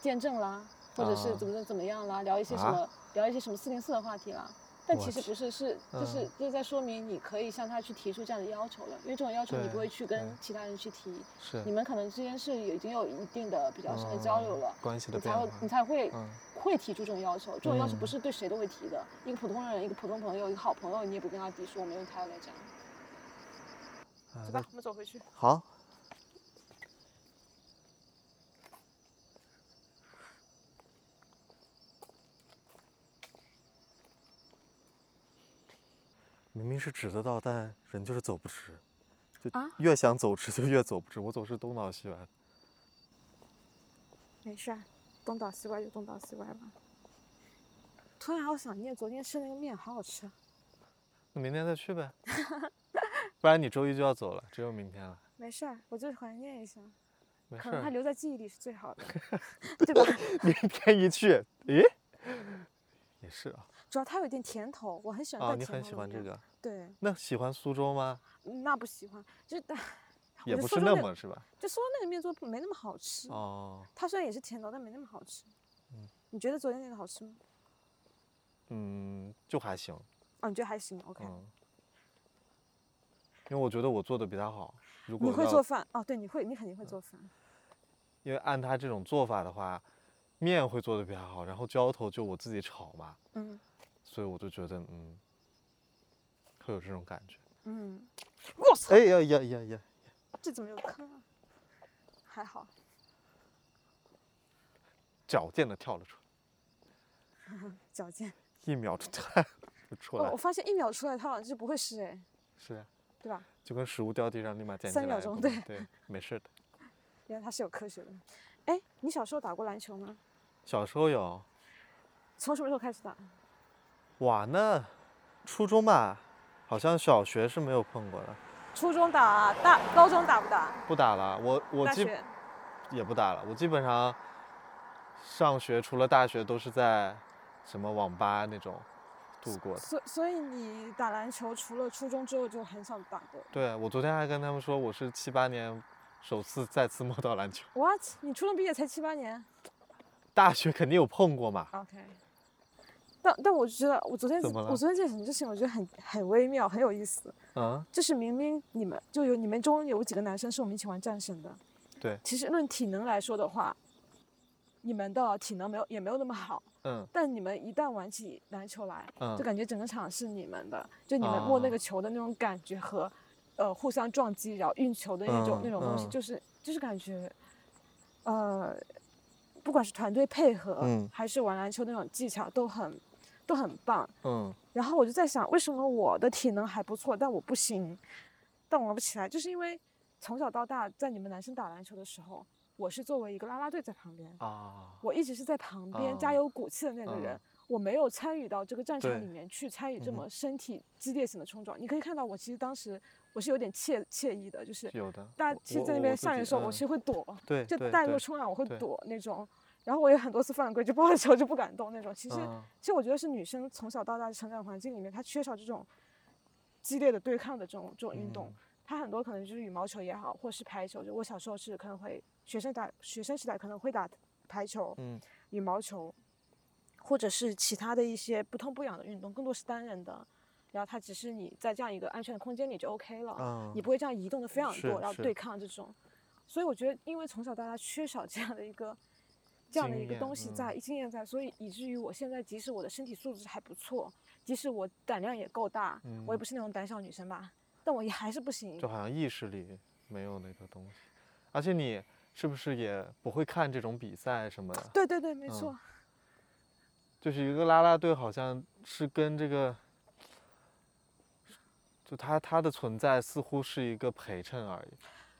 见证啦，或者是啊怎么怎么样啦，聊一些什啊么、聊一些什么四零四的话题啦。但其实不是，是就是嗯就是在说明你可以向他去提出这样的要求了，因为这种要求你不会去跟其他人去提，是你们可能之间是已经有一定的比较深的交流了，嗯关系的变化你才会。你才会、嗯会提出这种要求。这种要求嗯不是对谁都会提的，一个普通人、一个普通朋友、一个好朋友，你也不跟他提说我们用这样。啊走吧，我们走回去。好。明明是直得到，但人就是走不直，就啊越想走直就越走不直。我总是东倒西歪。没事儿，东倒西歪就东倒西歪吧。突然好想念昨天吃那个面，好好吃啊。那明天再去呗，不然你周一就要走了，只有明天了。没事儿，我就是怀念一下，可能它，留在记忆里是最好的，对吧？明天一去，咦，也是啊。主要它有点甜头，我很喜欢啊，带甜你很喜欢这个？对，那喜欢苏州吗？那不喜欢，就是但也不是那那么是吧？就苏州那个面做不没那么好吃。哦，它虽然也是甜的，但没那么好吃。嗯你觉得昨天那个好吃吗？嗯，就还行。啊，你觉得还行？OK。嗯，因为我觉得我做的比他好。如果你会做饭？哦，对，你会，你肯定会做饭。因为按他这种做法的话，面会做的比他好，然后浇头就我自己炒嘛，嗯所以我就觉得嗯，会有这种感觉。嗯。我操，哎呀呀呀呀！这怎么有坑啊？还好，矫健的跳了出来，矫健。一秒就跳就出来哦，我，发现一秒出来，它好像就不会湿哎，是啊，对吧？就跟食物掉地上立马捡起来，三秒钟对对，没事的。原来它是有科学的。哎，你小时候打过篮球吗？小时候有。从什么时候开始打？哇，那初中吧，好像小学是没有碰过的。初中打，啊大高中打不打？不打了，我我基也不打了。我基本上上学除了大学都是在什么网吧那种度过的。所所以你打篮球除了初中之后就很少打过？对，我昨天还跟他们说我是七八年首次再次摸到篮球。What？你初中毕业才七八年？大学肯定有碰过嘛。OK。但但我觉得，我昨天我昨天见什么事情，我觉得很很微妙，很有意思。嗯。就是明明你们就有你们中有几个男生是我们一起玩战神的。对。其实论体能来说的话，你们的体能没有也没有那么好。嗯。但你们一旦玩起篮球来，就感觉整个场是你们的，就你们摸那个球的那种感觉和，呃，互相撞击然后运球的那种那种东西，就是就是感觉，呃，不管是团队配合，还是玩篮球那种技巧都很。都很棒，嗯，然后我就在想，为什么我的体能还不错，但我不行，但我玩不起来，就是因为从小到大，在你们男生打篮球的时候，我是作为一个啦啦队在旁边啊，我一直是在旁边加油鼓气的那个人，我没有参与到这个战场里面去参与这么身体激烈性的冲撞。你可以看到，我其实当时我是有点怯怯意的，就是有的，大家其实在那边下的时候，我其实会躲，对，就带入冲浪我会躲那种。然后我也很多次犯规，就抱着球就不敢动那种。其实，其实我觉得是女生从小到大的成长环境里面，她缺少这种激烈的对抗的这种这种运动。她很多可能就是羽毛球也好，或是排球。就我小时候是可能会学生打学生时代可能会打排球、羽毛球，或者是其他的一些不痛不痒的运动，更多是单人的。然后它只是你在这样一个安全的空间里就 OK 了，你不会这样移动的非常多，然后对抗这种。所以我觉得，因为从小到大缺少这样的一个。这样的一个东西在，经验在，所以以至于我现在，即使我的身体素质还不错，即使我胆量也够大，我也不是那种胆小女生吧，但我也还是不行。就好像意识里没有那个东西，而且你是不是也不会看这种比赛什么的？对对对，没错。就是一个啦啦队，好像是跟这个，就他他的存在似乎是一个陪衬而已。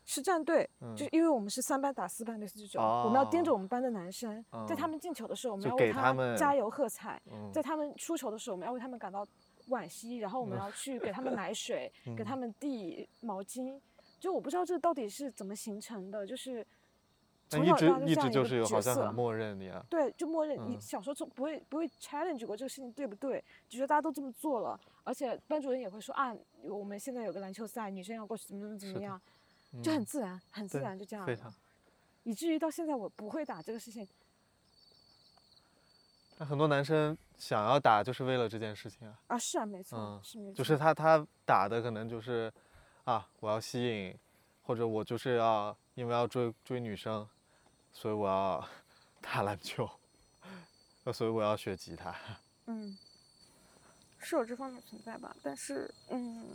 是战队，就是因为我们是三班打四班，类似这种，我们要盯着我们班的男生，在他们进球的时候，我们要为他们加油喝彩；在他们出球的时候，我们要为他们感到惋惜，然后我们要去给他们买水，给他们递毛巾。就我不知道这到底是怎么形成的，就是从小到大一直就是有好像很默认你啊。对，就默认你小时候从不会不会 challenge 过这个事情对不对？就觉得大家都这么做了，而且班主任也会说啊，我们现在有个篮球赛，女生要过去怎么怎么怎么样。就很自然，很自然就这样非常，以至于到现在我不会打这个事情。那很多男生想要打就是为了这件事情啊。啊，是啊，没错，是没错。就是他他打的可能就是，啊，我要吸引，或者我就是要因为要追追女生，所以我要 打篮球，那所以我要学吉他。嗯，是有这方面存在吧？但是，嗯。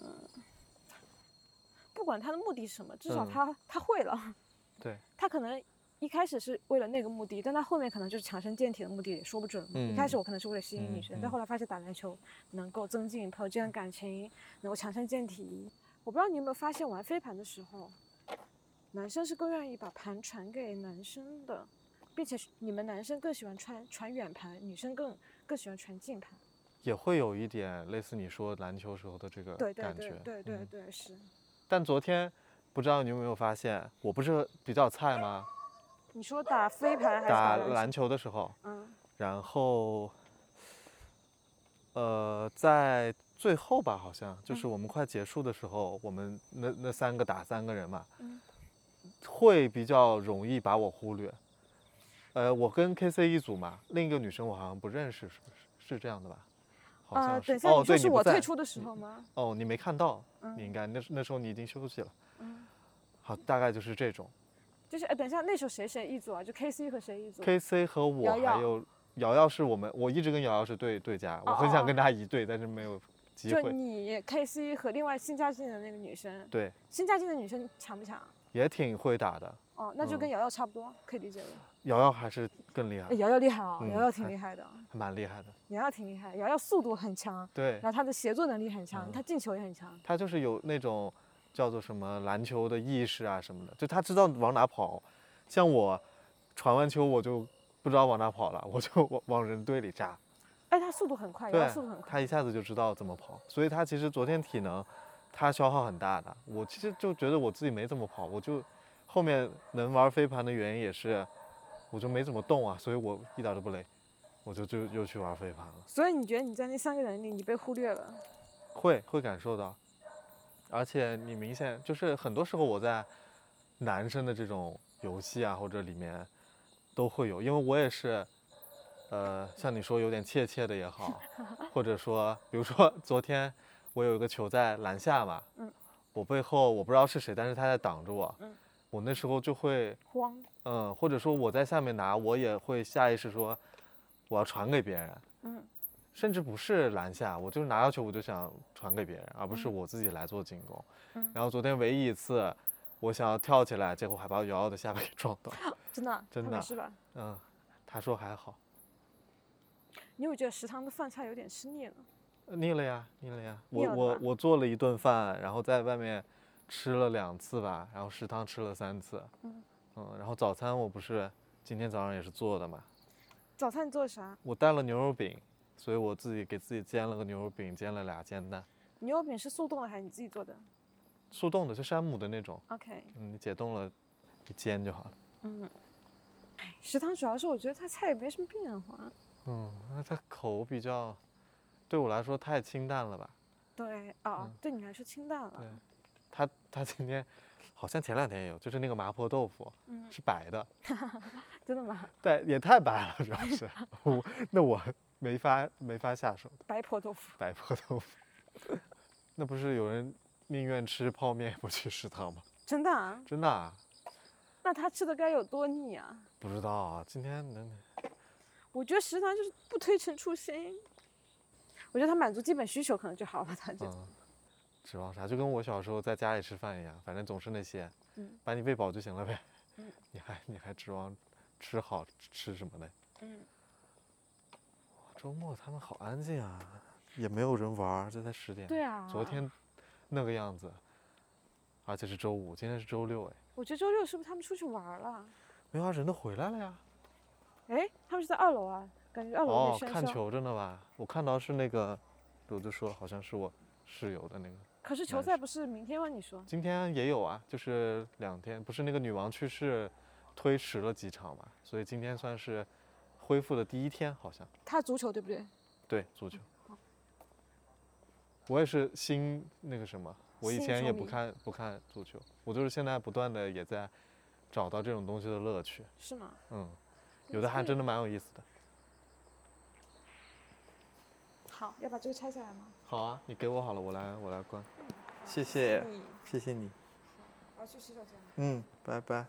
不管他的目的是什么，至少他他会了。对。他可能一开始是为了那个目的，但他后面可能就是强身健体的目的，也说不准。嗯。一开始我可能是为了吸引女生，但后来发现打篮球能够增进朋友之间的感情，能够强身健体。我不知道你有没有发现，玩飞盘的时候，男生是更愿意把盘传给男生的，并且你们男生更喜欢传传远盘，女生更更喜欢传近盘。也会有一点类似你说篮球时候的这个感觉。对对对对对对，是。但昨天，不知道你有没有发现，我不是比较菜吗？你说打飞盘还是打篮球的时候？嗯。然后，呃，在最后吧，好像就是我们快结束的时候，我们那那三个打三个人嘛，会比较容易把我忽略。呃，我跟 KC 一组嘛，另一个女生我好像不认识，是？是这样的吧？啊，等一下，你就是我退出的时候吗？哦，你没看到，你应该那那时候你已经休息了。嗯，好，大概就是这种。就是哎，等一下，那时候谁谁一组啊？就 K C 和谁一组？K C 和我还有瑶瑶是我们，我一直跟瑶瑶是对对家，我很想跟她一对，但是没有机会。就你 K C 和另外新加进的那个女生。对。新加进的女生强不强？也挺会打的。哦，那就跟瑶瑶差不多，可以理解了。瑶瑶还是更厉害。瑶瑶厉害啊，瑶瑶挺厉害的。还蛮厉害的。瑶瑶挺厉害，瑶瑶速度很强。对。然后她的协作能力很强，她进球也很强。她就是有那种叫做什么篮球的意识啊什么的，就她知道往哪跑，像我传完球我就不知道往哪跑了，我就往往人堆里扎。哎，他速度很快，对速度很，快。他一下子就知道怎么跑，所以他其实昨天体能他消耗很大的。我其实就觉得我自己没怎么跑，我就后面能玩飞盘的原因也是，我就没怎么动啊，所以我一点都不累，我就就又去玩飞盘了。所以你觉得你在那三个人里，你被忽略了？会会感受到，而且你明显就是很多时候我在男生的这种游戏啊或者里面都会有，因为我也是，呃，像你说有点怯怯的也好，或者说比如说 昨天我有一个球在篮下嘛，嗯，我背后我不知道是谁，但是他在挡着我，嗯，我那时候就会，慌，嗯，或者说我在下面拿，我也会下意识说我要传给别人，嗯。甚至不是篮下，我就是拿到球我就想传给别人，而不是我自己来做进攻。嗯、然后昨天唯一一次，我想要跳起来，结果还把瑶瑶的下巴给撞到。真的？真的是吧？嗯，他说还好。你有觉得食堂的饭菜有点吃腻了？腻了呀，腻了呀。我我我做了一顿饭，然后在外面吃了两次吧，然后食堂吃了三次。嗯嗯，然后早餐我不是今天早上也是做的嘛。早餐你做的啥？我带了牛肉饼。所以我自己给自己煎了个牛肉饼，煎了俩煎蛋。牛肉饼是速冻的还是你自己做的？速冻的，就山姆的那种。OK。嗯，你解冻了，一煎就好了。嗯。食堂主要是我觉得它菜也没什么变化。嗯，那它口比较，对我来说太清淡了吧？对哦，嗯、对你来说清淡了。对。他他今天好像前两天也有，就是那个麻婆豆腐，嗯，是白的。真的吗？对，也太白了，主要是我那我。没法没法下手白婆豆腐，白婆豆腐，那不是有人宁愿吃泡面不去食堂吗？真的啊？真的啊？那他吃的该有多腻啊？不知道啊，今天能？我觉得食堂就是不推陈出新，我觉得他满足基本需求可能就好了，他就。嗯。指望啥？就跟我小时候在家里吃饭一样，反正总是那些，嗯，把你喂饱就行了呗。嗯。你还你还指望吃好吃什么呢？嗯。周末他们好安静啊，也没有人玩，这才十点。对啊。昨天那个样子，而且是周五，今天是周六哎。我觉得周六是不是他们出去玩了？没有啊，人都回来了呀。哎，他们是在二楼啊，感觉二楼哦，看球着呢吧？我看到是那个，我就说好像是我室友的那个。可是球赛不是明天吗？你说？今天也有啊，就是两天，不是那个女王去世，推迟了几场嘛，所以今天算是。恢复的第一天好像，他足球对不对？对，足球。我也是新那个什么，我以前也不看不看足球，我就是现在不断的也在找到这种东西的乐趣。是吗？嗯，有的还真的蛮有意思的。好，要把这个拆下来吗？好啊，你给我好了，我来我来关。谢谢，谢谢你。我要去洗手间。嗯，拜拜。